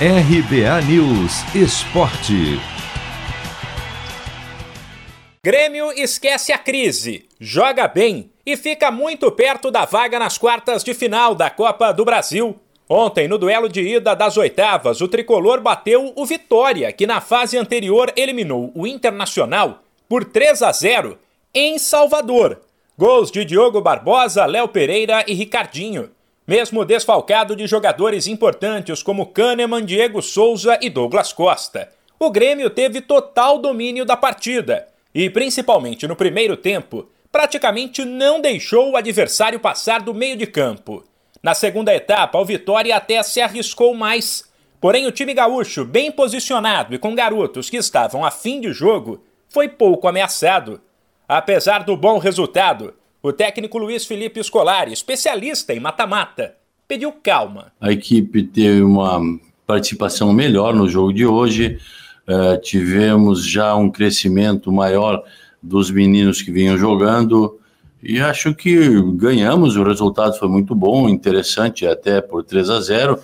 RBA News Esporte. Grêmio esquece a crise, joga bem e fica muito perto da vaga nas quartas de final da Copa do Brasil. Ontem, no duelo de ida das oitavas, o tricolor bateu o Vitória, que na fase anterior eliminou o Internacional por 3 a 0 em Salvador. Gols de Diogo Barbosa, Léo Pereira e Ricardinho. Mesmo desfalcado de jogadores importantes como Kahneman, Diego Souza e Douglas Costa. O Grêmio teve total domínio da partida e, principalmente no primeiro tempo, praticamente não deixou o adversário passar do meio de campo. Na segunda etapa, o Vitória até se arriscou mais. Porém, o time gaúcho, bem posicionado e com garotos que estavam a fim de jogo, foi pouco ameaçado. Apesar do bom resultado, o técnico Luiz Felipe Scolari, especialista em mata-mata, pediu calma. A equipe teve uma participação melhor no jogo de hoje. Uh, tivemos já um crescimento maior dos meninos que vinham jogando e acho que ganhamos. O resultado foi muito bom, interessante, até por 3 a 0.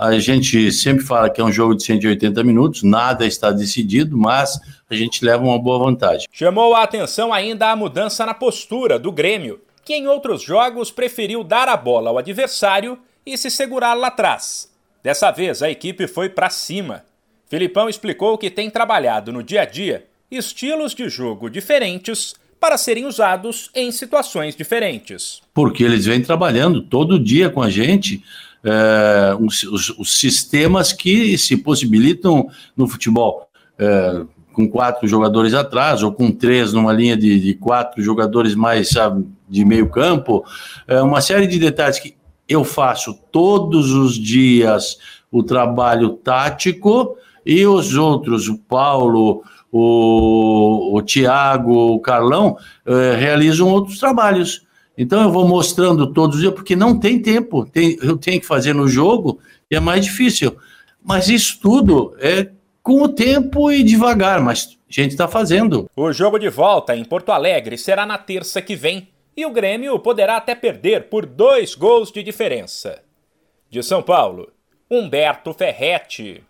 A gente sempre fala que é um jogo de 180 minutos, nada está decidido, mas a gente leva uma boa vantagem. Chamou a atenção ainda a mudança na postura do Grêmio, que em outros jogos preferiu dar a bola ao adversário e se segurar lá atrás. Dessa vez a equipe foi para cima. Filipão explicou que tem trabalhado no dia a dia estilos de jogo diferentes para serem usados em situações diferentes. Porque eles vêm trabalhando todo dia com a gente é, os, os, sistemas que se possibilitam no futebol. É, com quatro jogadores atrás, ou com três numa linha de, de quatro jogadores mais sabe, de meio campo, é uma série de detalhes que eu faço todos os dias o trabalho tático e os outros, o Paulo, o, o Tiago, o Carlão, realizam outros trabalhos. Então eu vou mostrando todos os dias, porque não tem tempo. Tem, eu tenho que fazer no jogo e é mais difícil. Mas isso tudo é com o tempo e devagar, mas a gente está fazendo. O jogo de volta em Porto Alegre será na terça que vem e o Grêmio poderá até perder por dois gols de diferença. De São Paulo, Humberto Ferretti.